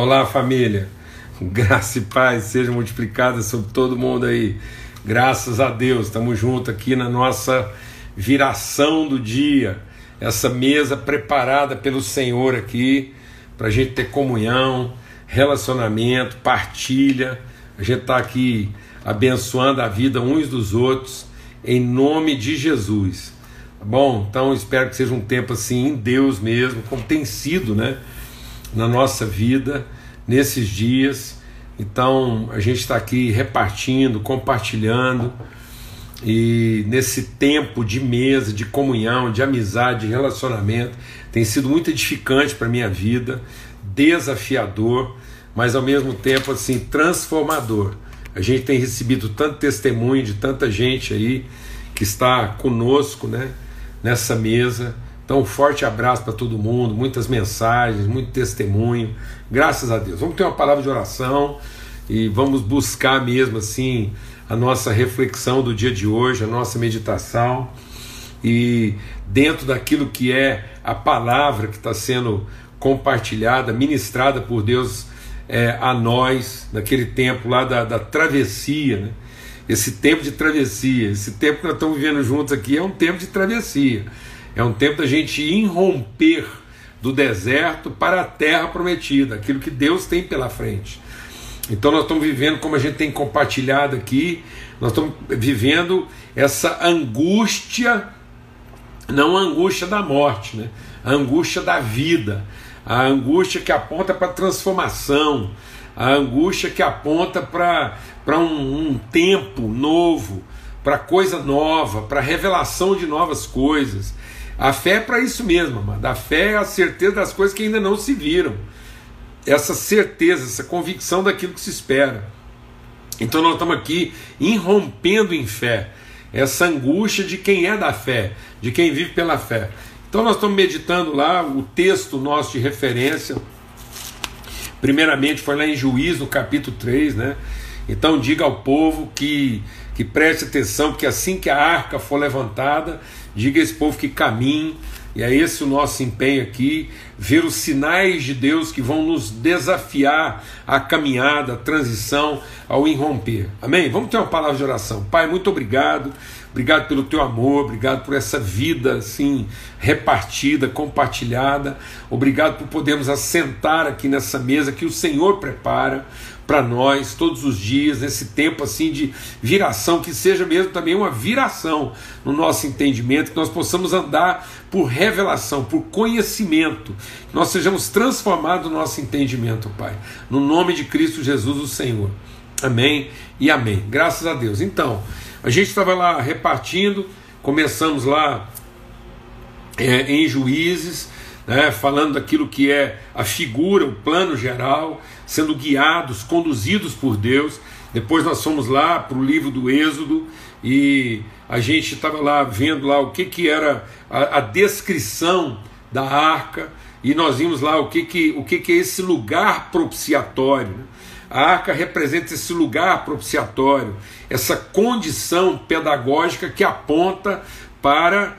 Olá, família. Graça e paz sejam multiplicadas sobre todo mundo aí. Graças a Deus, estamos juntos aqui na nossa viração do dia. Essa mesa preparada pelo Senhor aqui, para a gente ter comunhão, relacionamento, partilha. A gente está aqui abençoando a vida uns dos outros, em nome de Jesus. Tá bom? Então espero que seja um tempo assim em Deus mesmo, como tem sido, né? Na nossa vida nesses dias. Então a gente está aqui repartindo, compartilhando e nesse tempo de mesa, de comunhão, de amizade, de relacionamento, tem sido muito edificante para minha vida, desafiador, mas ao mesmo tempo assim transformador. A gente tem recebido tanto testemunho de tanta gente aí que está conosco, né, nessa mesa então, um forte abraço para todo mundo, muitas mensagens, muito testemunho. Graças a Deus. Vamos ter uma palavra de oração e vamos buscar mesmo assim a nossa reflexão do dia de hoje, a nossa meditação e dentro daquilo que é a palavra que está sendo compartilhada, ministrada por Deus é, a nós, naquele tempo lá da, da travessia, né? esse tempo de travessia, esse tempo que nós estamos vivendo juntos aqui é um tempo de travessia é um tempo da gente irromper do deserto para a terra prometida, aquilo que Deus tem pela frente. Então nós estamos vivendo, como a gente tem compartilhado aqui, nós estamos vivendo essa angústia, não a angústia da morte, né? a angústia da vida, a angústia que aponta para transformação, a angústia que aponta para um, um tempo novo, para coisa nova, para revelação de novas coisas. A fé é para isso mesmo, amado. A fé é a certeza das coisas que ainda não se viram. Essa certeza, essa convicção daquilo que se espera. Então nós estamos aqui irrompendo em fé. Essa angústia de quem é da fé, de quem vive pela fé. Então nós estamos meditando lá o texto nosso de referência. Primeiramente foi lá em Juízo, no capítulo 3, né? Então diga ao povo que, que preste atenção, porque assim que a arca for levantada, diga a esse povo que caminhe, e é esse o nosso empenho aqui, ver os sinais de Deus que vão nos desafiar a caminhada, a transição, ao irromper. Amém? Vamos ter uma palavra de oração. Pai, muito obrigado. Obrigado pelo teu amor, obrigado por essa vida assim repartida, compartilhada. Obrigado por podermos assentar aqui nessa mesa que o Senhor prepara para nós todos os dias, nesse tempo assim de viração, que seja mesmo também uma viração no nosso entendimento, que nós possamos andar por revelação, por conhecimento, que nós sejamos transformados no nosso entendimento, Pai. No nome de Cristo Jesus, o Senhor. Amém e amém. Graças a Deus. Então, a gente estava lá repartindo, começamos lá é, em Juízes, né, falando daquilo que é a figura, o plano geral sendo guiados, conduzidos por Deus. Depois nós fomos lá para o livro do Êxodo e a gente estava lá vendo lá o que, que era a, a, descrição da arca e nós vimos lá o que, que, o que, que é esse lugar propiciatório. Né? A arca representa esse lugar propiciatório, essa condição pedagógica que aponta para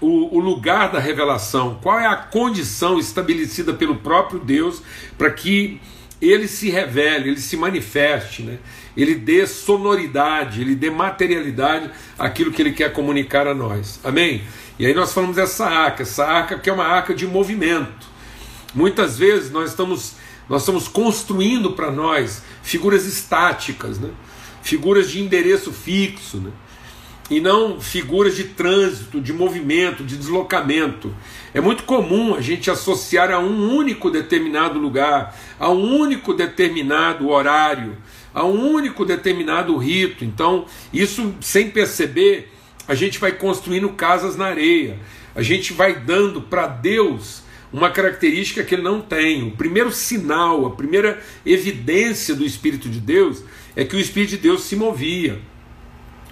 o, o, lugar da revelação, qual é a condição estabelecida pelo próprio Deus para que ele se revele, ele se manifeste, né? ele dê sonoridade, ele dê materialidade àquilo que ele quer comunicar a nós. Amém? E aí nós falamos dessa arca, essa arca que é uma arca de movimento. Muitas vezes nós estamos, nós estamos construindo para nós figuras estáticas, né? figuras de endereço fixo. Né? e não figuras de trânsito, de movimento, de deslocamento. É muito comum a gente associar a um único determinado lugar, a um único determinado horário, a um único determinado rito. Então, isso sem perceber, a gente vai construindo casas na areia. A gente vai dando para Deus uma característica que ele não tem. O primeiro sinal, a primeira evidência do Espírito de Deus é que o Espírito de Deus se movia.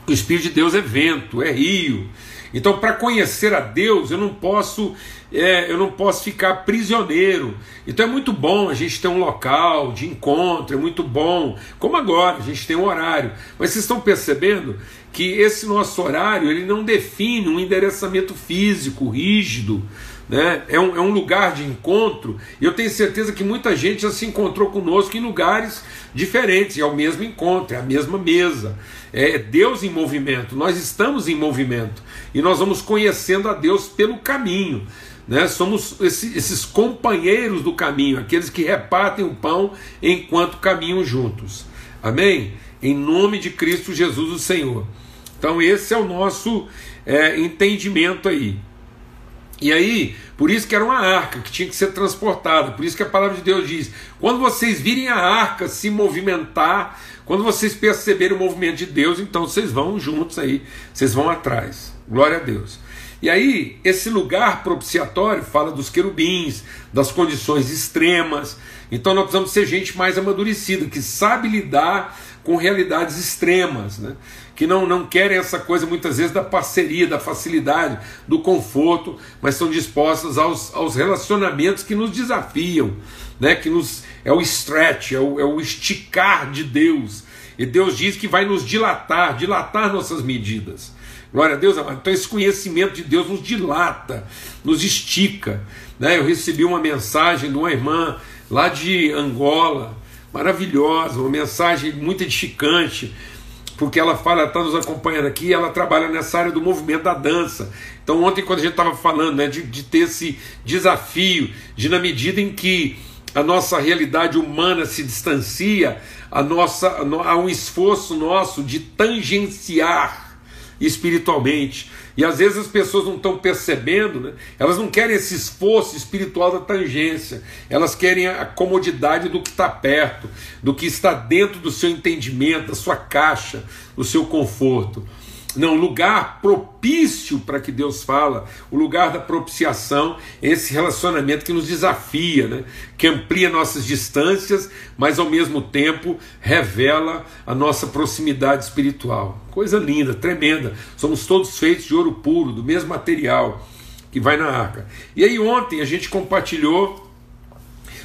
O Espírito de Deus é vento, é rio. Então, para conhecer a Deus, eu não posso, é, eu não posso ficar prisioneiro. Então é muito bom a gente ter um local de encontro, é muito bom. Como agora, a gente tem um horário. Mas vocês estão percebendo que esse nosso horário ele não define um endereçamento físico rígido né? é, um, é um lugar de encontro, e eu tenho certeza que muita gente já se encontrou conosco em lugares diferentes, é o mesmo encontro, é a mesma mesa, é Deus em movimento, nós estamos em movimento, e nós vamos conhecendo a Deus pelo caminho. Né? Somos esse, esses companheiros do caminho, aqueles que repartem o pão enquanto caminham juntos. Amém? Em nome de Cristo Jesus, o Senhor. Então, esse é o nosso é, entendimento aí. E aí, por isso que era uma arca que tinha que ser transportada. Por isso que a palavra de Deus diz: quando vocês virem a arca se movimentar, quando vocês perceberem o movimento de Deus, então vocês vão juntos aí, vocês vão atrás. Glória a Deus. E aí, esse lugar propiciatório fala dos querubins, das condições extremas. Então, nós precisamos ser gente mais amadurecida, que sabe lidar com realidades extremas, né? Que não, não querem essa coisa muitas vezes da parceria, da facilidade, do conforto, mas são dispostas aos, aos relacionamentos que nos desafiam, né? que nos, é o stretch, é o, é o esticar de Deus. E Deus diz que vai nos dilatar, dilatar nossas medidas. Glória a Deus, amado. Então, esse conhecimento de Deus nos dilata, nos estica. Né? Eu recebi uma mensagem de uma irmã lá de Angola, maravilhosa, uma mensagem muito edificante, porque ela fala, está nos acompanhando aqui, ela trabalha nessa área do movimento da dança. Então, ontem, quando a gente estava falando né, de, de ter esse desafio, de na medida em que a nossa realidade humana se distancia, a nossa, há um esforço nosso de tangenciar espiritualmente. E às vezes as pessoas não estão percebendo, né? elas não querem esse esforço espiritual da tangência, elas querem a comodidade do que está perto, do que está dentro do seu entendimento, da sua caixa, do seu conforto. Não, lugar propício para que Deus fala, o lugar da propiciação, esse relacionamento que nos desafia, né? que amplia nossas distâncias, mas ao mesmo tempo revela a nossa proximidade espiritual. Coisa linda, tremenda. Somos todos feitos de ouro puro, do mesmo material que vai na arca. E aí ontem a gente compartilhou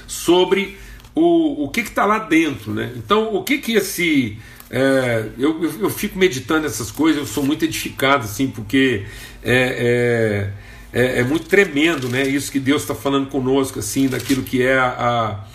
sobre o, o que está lá dentro. Né? Então, o que, que esse é, eu, eu, eu, fico meditando essas coisas, eu sou muito edificado, assim, porque é, é, é, é muito tremendo, né? Isso que Deus está falando conosco, assim, daquilo que é a,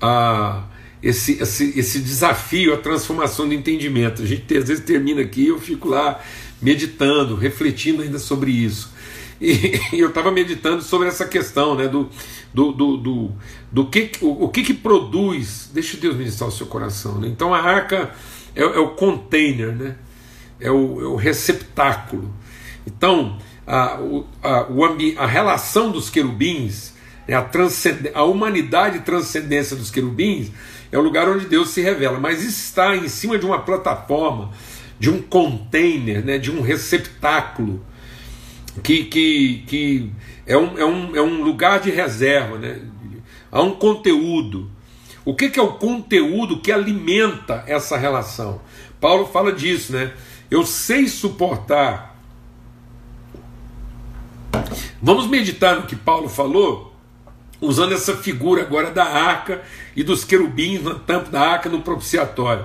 a, esse, esse, esse desafio, a transformação do entendimento. A gente às vezes termina aqui eu fico lá meditando, refletindo ainda sobre isso. E, e eu estava meditando sobre essa questão, né? Do, do, do, do, do que, o, o que, que produz. Deixa Deus ministrar o seu coração. Né? Então a arca é, é o container, né? é, o, é o receptáculo. Então a, a, o a relação dos querubins, né? a, a humanidade transcendência dos querubins é o lugar onde Deus se revela, mas está em cima de uma plataforma, de um container, né? de um receptáculo que, que, que é, um, é, um, é um lugar de reserva, né? há um conteúdo. O que, que é o conteúdo que alimenta essa relação? Paulo fala disso, né? Eu sei suportar. Vamos meditar no que Paulo falou, usando essa figura agora da arca e dos querubins na tampa da arca no propiciatório.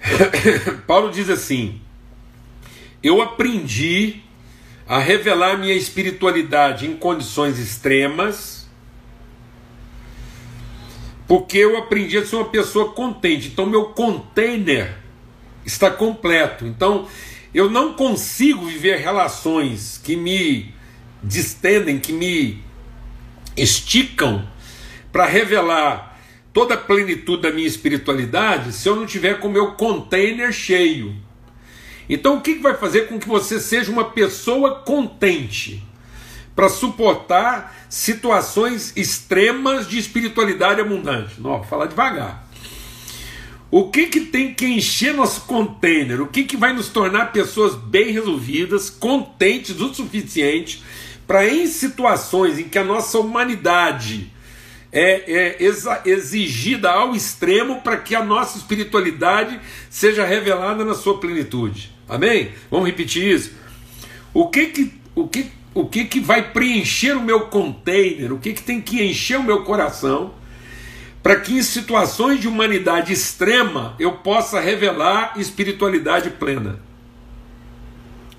Paulo diz assim: Eu aprendi a revelar minha espiritualidade em condições extremas, porque eu aprendi a ser uma pessoa contente. Então, meu container está completo. Então, eu não consigo viver relações que me distendem, que me esticam para revelar toda a plenitude da minha espiritualidade se eu não tiver com o meu container cheio. Então, o que vai fazer com que você seja uma pessoa contente para suportar situações extremas de espiritualidade abundante? Não, falar devagar. O que, que tem que encher nosso container? O que, que vai nos tornar pessoas bem resolvidas, contentes o suficiente para, em situações em que a nossa humanidade é, é exigida ao extremo para que a nossa espiritualidade seja revelada na sua plenitude. Amém? Vamos repetir isso. O que que, o que, o que, que vai preencher o meu container? O que, que tem que encher o meu coração? Para que em situações de humanidade extrema eu possa revelar espiritualidade plena.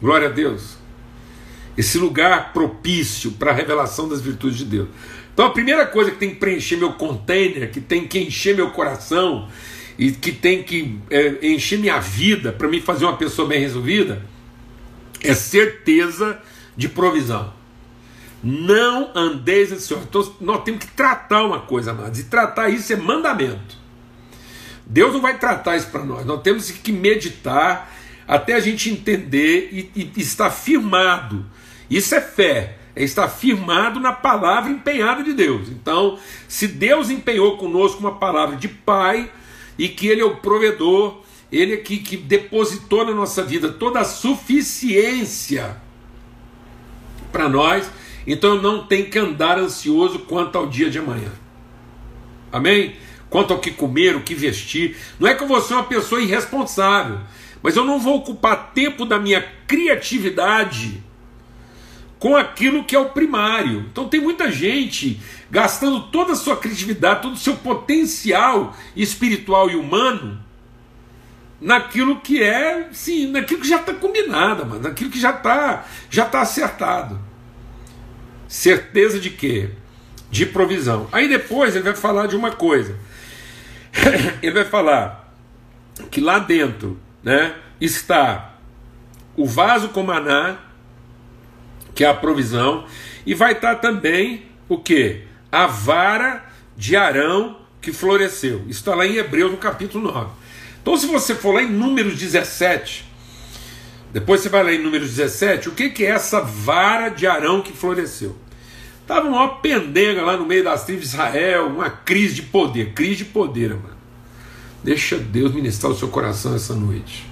Glória a Deus. esse lugar propício para a revelação das virtudes de Deus. Então a primeira coisa que tem que preencher meu container, que tem que encher meu coração e que tem que é, encher minha vida para me fazer uma pessoa bem resolvida, é certeza de provisão. Não andeis ansiosos. Então, nós temos que tratar uma coisa, amados, e tratar isso é mandamento. Deus não vai tratar isso para nós. Nós temos que meditar até a gente entender e, e, e estar firmado. Isso é fé é estar firmado na palavra empenhada de Deus. Então, se Deus empenhou conosco uma palavra de Pai e que Ele é o provedor, Ele é que, que depositou na nossa vida toda a suficiência para nós, então eu não tenho que andar ansioso quanto ao dia de amanhã. Amém? Quanto ao que comer, o que vestir. Não é que eu vou ser uma pessoa irresponsável, mas eu não vou ocupar tempo da minha criatividade com aquilo que é o primário. Então tem muita gente gastando toda a sua criatividade, todo o seu potencial espiritual e humano naquilo que é, sim, naquilo que já está combinado, mano, naquilo que já está já tá acertado. Certeza de quê? De provisão. Aí depois ele vai falar de uma coisa. ele vai falar que lá dentro, né, está o vaso com maná, que é a provisão, e vai estar também o que? A vara de Arão que floresceu. Isso está lá em Hebreus no capítulo 9. Então, se você for lá em Números 17, depois você vai lá em Números 17, o que, que é essa vara de Arão que floresceu? Estava uma pendenga lá no meio das tribos de Israel, uma crise de poder, crise de poder, mano. Deixa Deus ministrar o seu coração essa noite.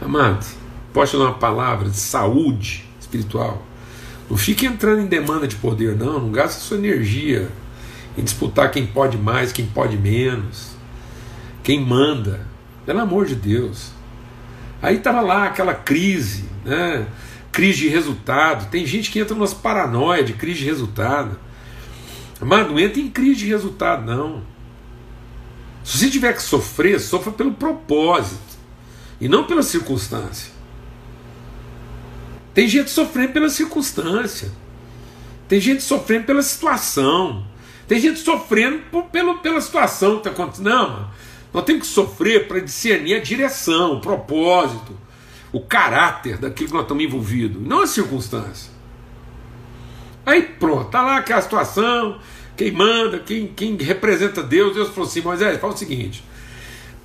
Amado, pode dar uma palavra de saúde espiritual. Não fique entrando em demanda de poder, não. Não gaste sua energia em disputar quem pode mais, quem pode menos, quem manda. Pelo amor de Deus. Aí estava lá aquela crise, né? crise de resultado. Tem gente que entra nas paranoia de crise de resultado. Mas não entra em crise de resultado, não. Se você tiver que sofrer, sofra pelo propósito e não pela circunstância. Tem gente sofrendo pela circunstância. Tem gente sofrendo pela situação. Tem gente sofrendo por, pelo, pela situação que está acontecendo. Não, mano. Nós temos que sofrer para discernir a direção, o propósito, o caráter daquilo que nós estamos envolvidos, não a circunstância. Aí pronto, está lá aquela situação, quem manda, quem, quem representa Deus, Deus falou assim: Moisés, fala o seguinte: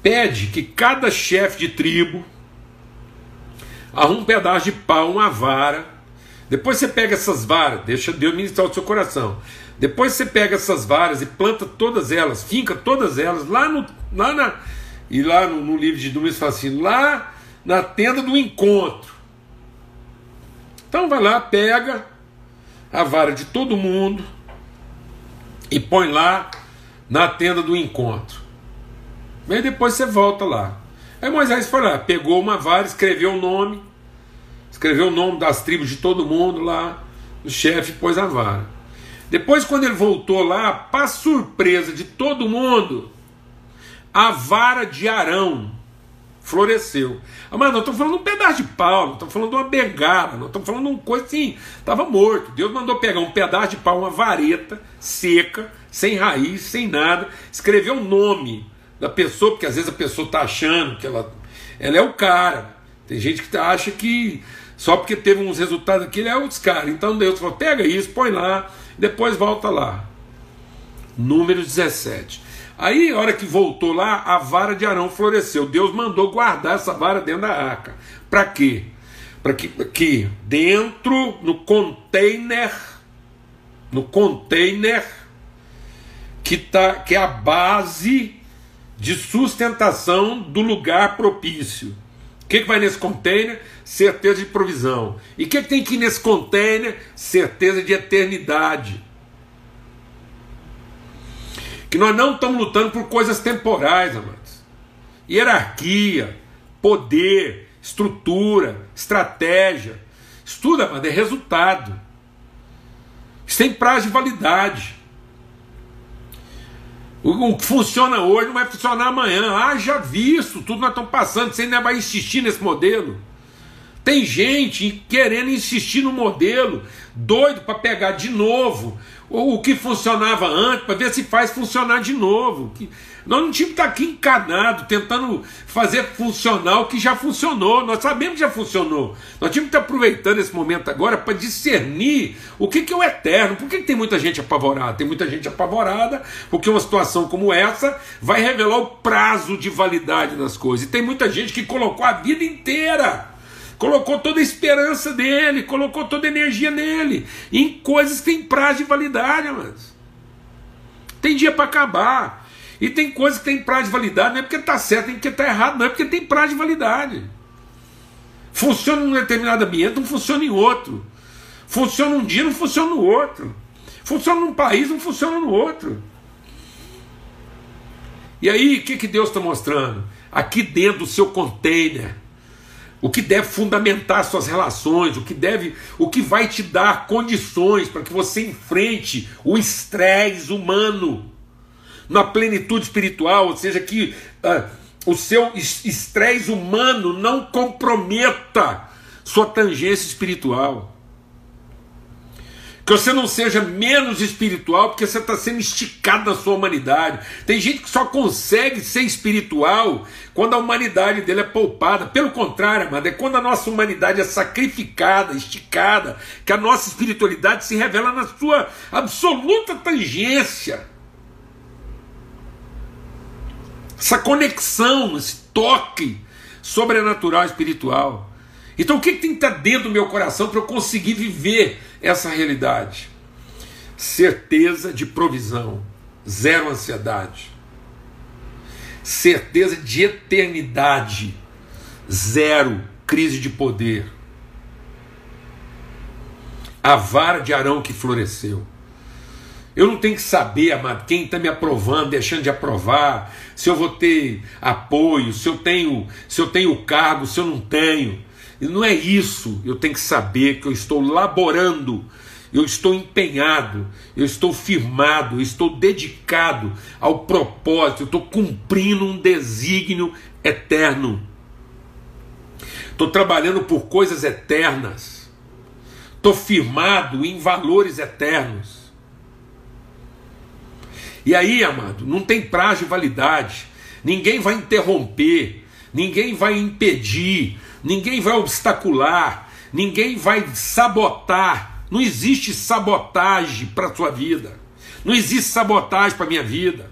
pede que cada chefe de tribo arruma um pedaço de pau, uma vara. Depois você pega essas varas, deixa Deus ministrar o seu coração. Depois você pega essas varas e planta todas elas, finca todas elas lá no. Lá na, e lá no, no livro de Números fala assim, lá na tenda do encontro. Então vai lá, pega a vara de todo mundo e põe lá na tenda do encontro. Aí depois você volta lá. Aí Moisés foi lá, pegou uma vara, escreveu o nome, escreveu o nome das tribos de todo mundo lá, o chefe pôs a vara. Depois, quando ele voltou lá, para surpresa de todo mundo, a vara de Arão floresceu. Mas nós estamos falando um pedaço de pau, nós estamos falando uma bengala, nós estamos falando uma coisa assim, estava morto. Deus mandou pegar um pedaço de pau, uma vareta seca, sem raiz, sem nada, escrever o nome da pessoa, porque às vezes a pessoa está achando que ela, ela é o cara. Tem gente que acha que só porque teve uns resultados aqui, ele é os caras. Então Deus falou: pega isso, põe lá, depois volta lá. Número 17. Aí, a hora que voltou lá, a vara de Arão floresceu. Deus mandou guardar essa vara dentro da arca. Para quê? Para que, que dentro, no container, no container que, tá, que é a base de sustentação do lugar propício. O que, que vai nesse container? Certeza de provisão. E o que, que tem que ir nesse container? Certeza de eternidade. Que nós não estamos lutando por coisas temporais, amados. Hierarquia, poder, estrutura, estratégia. Estuda, amado, é resultado. Isso tem prazo de validade. O que funciona hoje não vai funcionar amanhã. Haja visto, tudo nós estamos passando, você ainda vai insistir nesse modelo. Tem gente querendo insistir no modelo, doido para pegar de novo o, que funcionava antes, para ver se faz funcionar de novo. Nós não tínhamos que estar aqui encanado, tentando fazer funcionar o que já funcionou. Nós sabemos que já funcionou. Nós tínhamos que estar aproveitando esse momento agora para discernir o que, que é o eterno. Por que, que tem muita gente apavorada? Tem muita gente apavorada porque uma situação como essa vai revelar o prazo de validade das coisas. E tem muita gente que colocou a vida inteira colocou toda a esperança dele, colocou toda a energia nele, em coisas que têm prazo de validade, mas tem dia para acabar. E tem coisas que tem prazo de validade, não é porque está certo, nem porque está errado, não é porque tem prazo de validade. Funciona em um determinado ambiente, não funciona em outro. Funciona um dia, não funciona no outro. Funciona num país, não funciona no outro. E aí, o que, que Deus está mostrando? Aqui dentro do seu container, o que deve fundamentar suas relações, o que deve, o que vai te dar condições para que você enfrente o estresse humano na plenitude espiritual, ou seja, que uh, o seu estresse humano não comprometa sua tangência espiritual. Que você não seja menos espiritual porque você está sendo esticado na sua humanidade. Tem gente que só consegue ser espiritual quando a humanidade dele é poupada. Pelo contrário, amado, é quando a nossa humanidade é sacrificada, esticada, que a nossa espiritualidade se revela na sua absoluta tangência. Essa conexão, esse toque sobrenatural espiritual. Então o que, que tem que estar dentro do meu coração para eu conseguir viver essa realidade? Certeza de provisão, zero ansiedade. Certeza de eternidade, zero crise de poder. A vara de Arão que floresceu. Eu não tenho que saber, amado, quem está me aprovando, deixando de aprovar, se eu vou ter apoio, se eu tenho, se eu tenho cargo, se eu não tenho. E não é isso. Eu tenho que saber que eu estou laborando, eu estou empenhado, eu estou firmado, eu estou dedicado ao propósito, eu estou cumprindo um desígnio eterno. Estou trabalhando por coisas eternas. Estou firmado em valores eternos. E aí, amado, não tem prazo de validade. Ninguém vai interromper, ninguém vai impedir, ninguém vai obstacular, ninguém vai sabotar. Não existe sabotagem para a sua vida. Não existe sabotagem para a minha vida.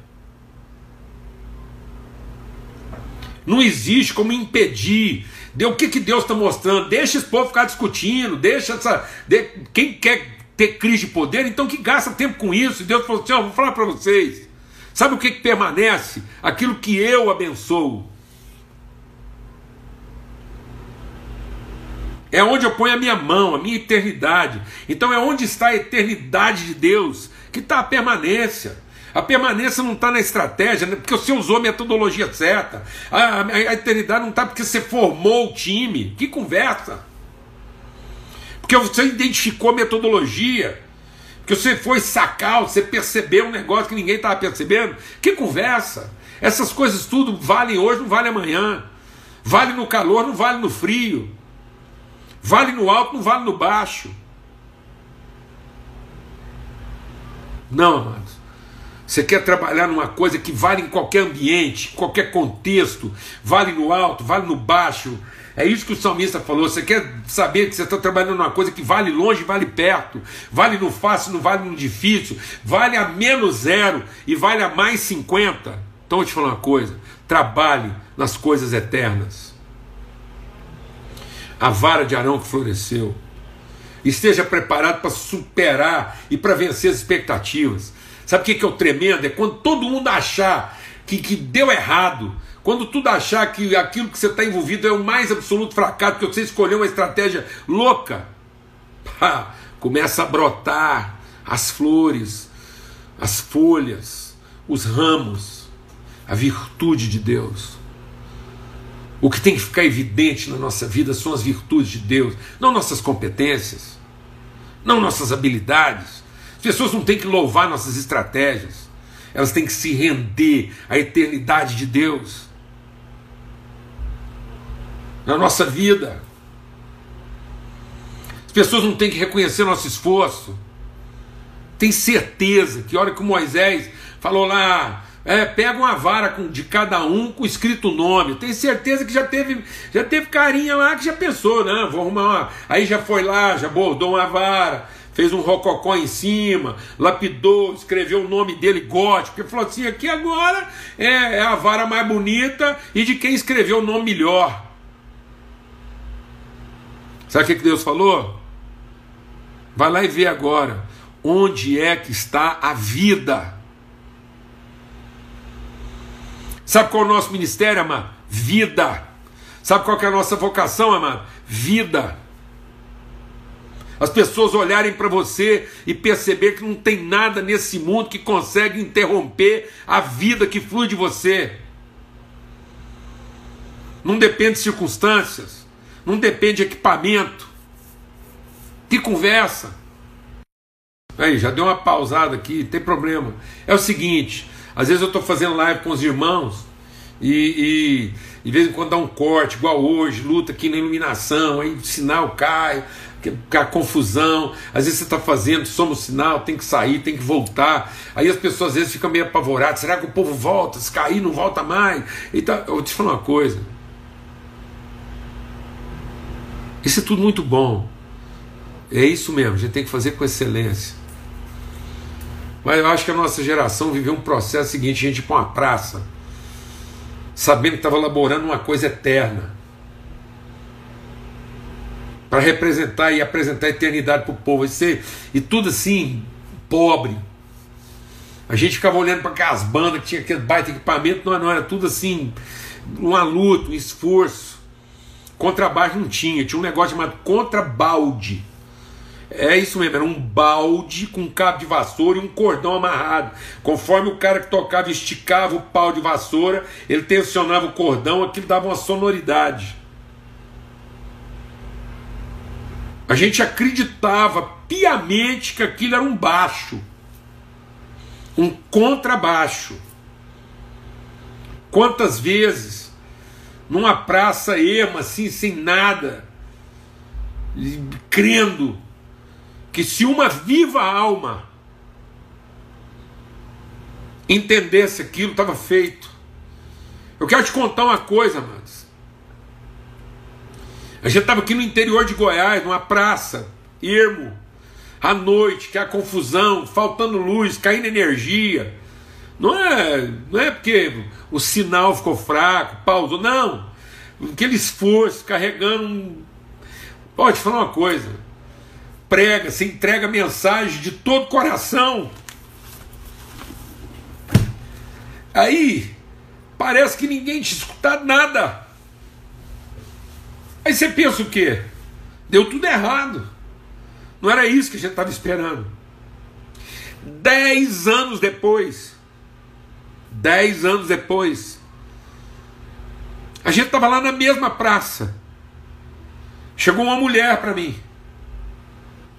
Não existe como impedir. De, o que, que Deus está mostrando? Deixa esse povo ficar discutindo, deixa essa. De, quem quer ter crise de poder, então que gasta tempo com isso. E Deus falou assim: ó, vou falar para vocês. Sabe o que, que permanece? Aquilo que eu abençoo. É onde eu ponho a minha mão, a minha eternidade. Então é onde está a eternidade de Deus que está a permanência. A permanência não está na estratégia, né? porque você usou a metodologia certa. A, a, a eternidade não está porque você formou o time. Que conversa! Porque você identificou metodologia. Porque você foi sacar, você percebeu um negócio que ninguém estava percebendo. Que conversa! Essas coisas tudo valem hoje, não vale amanhã. Vale no calor, não vale no frio. Vale no alto, não vale no baixo. Não, amados. Você quer trabalhar numa coisa que vale em qualquer ambiente, qualquer contexto, vale no alto, vale no baixo, é isso que o salmista falou. Você quer saber que você está trabalhando numa coisa que vale longe, vale perto, vale no fácil, não vale no difícil, vale a menos zero e vale a mais 50. Então eu te falar uma coisa: trabalhe nas coisas eternas. A vara de Arão que floresceu. Esteja preparado para superar e para vencer as expectativas. Sabe o que é o tremendo? É quando todo mundo achar que, que deu errado, quando tudo achar que aquilo que você está envolvido é o mais absoluto fracasso, porque você escolheu uma estratégia louca, pá, começa a brotar as flores, as folhas, os ramos, a virtude de Deus. O que tem que ficar evidente na nossa vida são as virtudes de Deus, não nossas competências, não nossas habilidades. As pessoas não têm que louvar nossas estratégias, elas têm que se render à eternidade de Deus na nossa vida. pessoas não têm que reconhecer nosso esforço. Tem certeza que, hora que o Moisés falou lá, é, pega uma vara de cada um com escrito nome. Tem certeza que já teve, já teve carinha lá que já pensou, né? Vou arrumar uma. Aí já foi lá, já bordou uma vara, fez um rococó em cima, lapidou, escreveu o nome dele gótico, porque falou assim: aqui agora é, é a vara mais bonita e de quem escreveu o nome melhor. Sabe o que Deus falou? Vai lá e vê agora onde é que está a vida. Sabe qual é o nosso ministério, amado? Vida. Sabe qual é a nossa vocação, amado? Vida. As pessoas olharem para você e perceber que não tem nada nesse mundo que consegue interromper a vida que flui de você. Não depende de circunstâncias, não depende de equipamento. Que conversa. Aí, já deu uma pausada aqui, tem problema. É o seguinte, às vezes eu estou fazendo live com os irmãos e, e de vez em quando dá um corte, igual hoje, luta aqui na iluminação, aí o sinal cai, a confusão. Às vezes você está fazendo, soma o sinal, tem que sair, tem que voltar. Aí as pessoas às vezes ficam meio apavoradas: será que o povo volta? Se cair, não volta mais. Então, eu vou te falar uma coisa. Isso é tudo muito bom. É isso mesmo, a gente tem que fazer com excelência. Mas eu acho que a nossa geração viveu um processo seguinte: a gente para uma praça, sabendo que estava elaborando uma coisa eterna, para representar e apresentar a eternidade para o povo, e, ser, e tudo assim, pobre. A gente ficava olhando para aquelas bandas que tinha aquele baita equipamento, não, não era tudo assim, uma luta, um esforço. Contrabaixo não tinha, tinha um negócio chamado contrabalde é isso mesmo, era um balde com um cabo de vassoura e um cordão amarrado. Conforme o cara que tocava esticava o pau de vassoura, ele tensionava o cordão, aquilo dava uma sonoridade. A gente acreditava piamente que aquilo era um baixo, um contrabaixo. Quantas vezes, numa praça erma, assim, sem nada, crendo que se uma viva alma entendesse aquilo, estava feito. Eu quero te contar uma coisa, amados. A gente estava aqui no interior de Goiás, numa praça, ermo, à noite, que é a confusão, faltando luz, caindo energia. Não é, não é porque o sinal ficou fraco, pausou, não. Aquele esforço, carregando. Pode falar uma coisa prega, você entrega mensagem de todo coração. Aí parece que ninguém te escuta nada. Aí você pensa o quê? Deu tudo errado. Não era isso que a gente estava esperando. Dez anos depois, dez anos depois, a gente estava lá na mesma praça. Chegou uma mulher para mim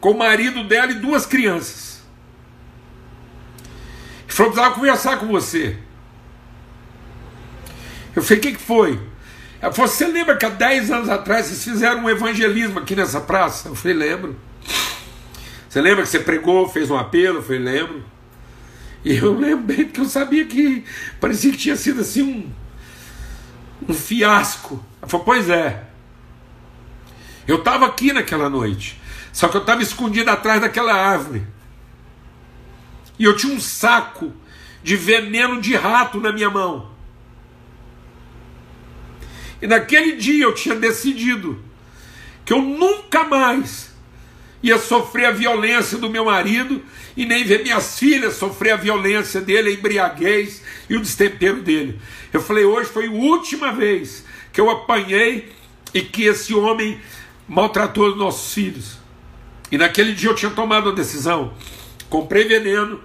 com o marido dela e duas crianças. E falou: precisava conversar com você. Eu falei: o que, que foi? Você lembra que há 10 anos atrás vocês fizeram um evangelismo aqui nessa praça? Eu falei: lembro. Você lembra que você pregou, fez um apelo? Eu falei: lembro. E eu lembro bem porque eu sabia que parecia que tinha sido assim um, um fiasco. Ela falou: pois é. Eu estava aqui naquela noite. Só que eu estava escondido atrás daquela árvore. E eu tinha um saco de veneno de rato na minha mão. E naquele dia eu tinha decidido que eu nunca mais ia sofrer a violência do meu marido e nem ver minhas filhas sofrer a violência dele, a embriaguez e o destempero dele. Eu falei, hoje foi a última vez que eu apanhei e que esse homem maltratou os nossos filhos. E naquele dia eu tinha tomado a decisão. Comprei veneno.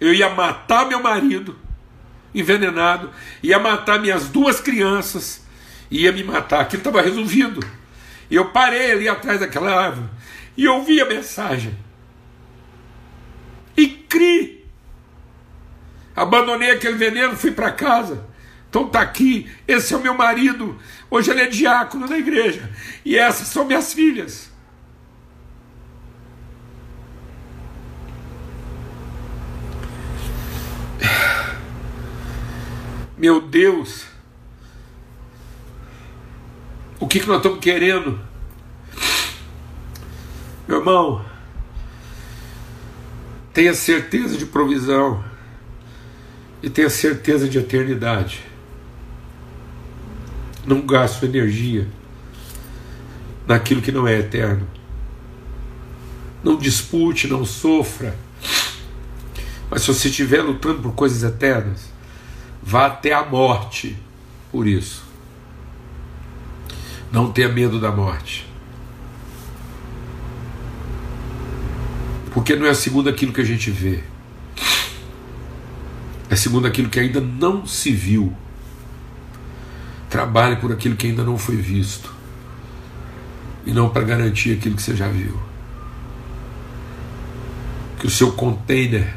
Eu ia matar meu marido envenenado, ia matar minhas duas crianças, ia me matar. Aquilo estava resolvido. Eu parei ali atrás daquela árvore e ouvi a mensagem. E cri. Abandonei aquele veneno, fui para casa. Então está aqui, esse é o meu marido. Hoje ele é diácono da igreja. E essas são minhas filhas. Meu Deus! O que, que nós estamos querendo? Meu irmão, tenha certeza de provisão e tenha certeza de eternidade. Não gaste energia naquilo que não é eterno. Não dispute, não sofra. Mas se você estiver lutando por coisas eternas, vá até a morte por isso. Não tenha medo da morte. Porque não é segundo aquilo que a gente vê, é segundo aquilo que ainda não se viu. Trabalhe por aquilo que ainda não foi visto e não para garantir aquilo que você já viu. Que o seu container,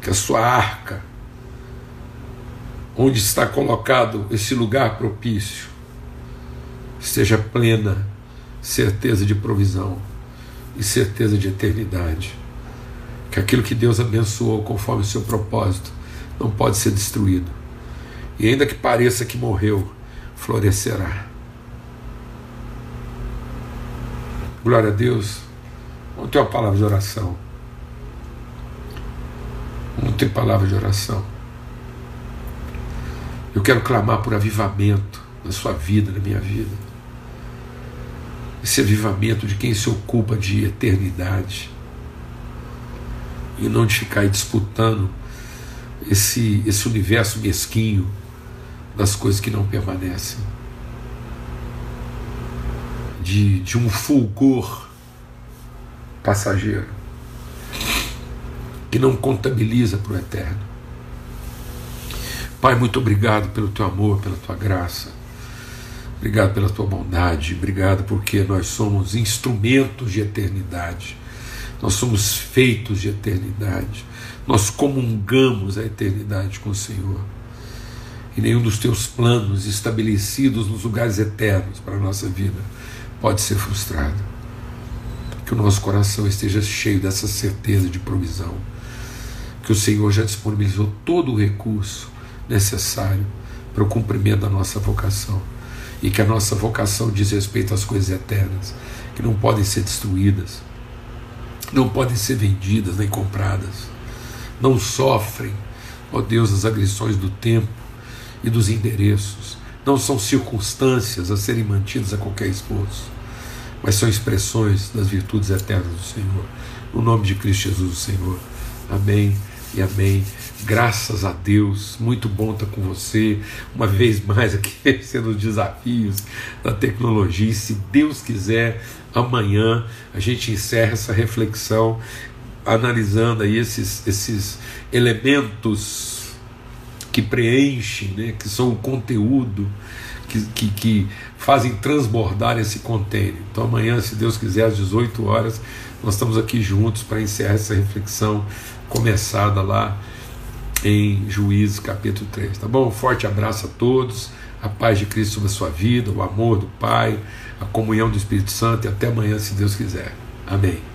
que a sua arca, onde está colocado esse lugar propício, esteja plena certeza de provisão e certeza de eternidade. Que aquilo que Deus abençoou conforme o seu propósito não pode ser destruído. E ainda que pareça que morreu, florescerá. Glória a Deus. Vamos ter uma palavra de oração. Vamos ter palavra de oração. Eu quero clamar por avivamento na sua vida, na minha vida. Esse avivamento de quem se ocupa de eternidade. E não de ficar disputando esse, esse universo mesquinho das coisas que não permanecem de, de um fulgor passageiro que não contabiliza para o eterno. Pai, muito obrigado pelo teu amor, pela tua graça. Obrigado pela tua bondade. Obrigado porque nós somos instrumentos de eternidade. Nós somos feitos de eternidade. Nós comungamos a eternidade com o Senhor. E nenhum dos teus planos estabelecidos nos lugares eternos para a nossa vida pode ser frustrado. Que o nosso coração esteja cheio dessa certeza de provisão. Que o Senhor já disponibilizou todo o recurso necessário para o cumprimento da nossa vocação. E que a nossa vocação diz respeito às coisas eternas, que não podem ser destruídas, não podem ser vendidas nem compradas, não sofrem, ó Deus, as agressões do tempo e dos endereços, não são circunstâncias a serem mantidas a qualquer esforço mas são expressões das virtudes eternas do Senhor. No nome de Cristo Jesus, o Senhor. Amém e amém. Graças a Deus, muito bom estar com você. Uma vez mais aqui, sendo os desafios da tecnologia. E se Deus quiser, amanhã a gente encerra essa reflexão analisando aí esses, esses elementos que preenchem, né, que são o conteúdo que, que, que fazem transbordar esse container. Então, amanhã, se Deus quiser, às 18 horas, nós estamos aqui juntos para encerrar essa reflexão começada lá em Juízes capítulo 3. Tá bom? Um forte abraço a todos, a paz de Cristo sobre a sua vida, o amor do Pai, a comunhão do Espírito Santo e até amanhã, se Deus quiser. Amém.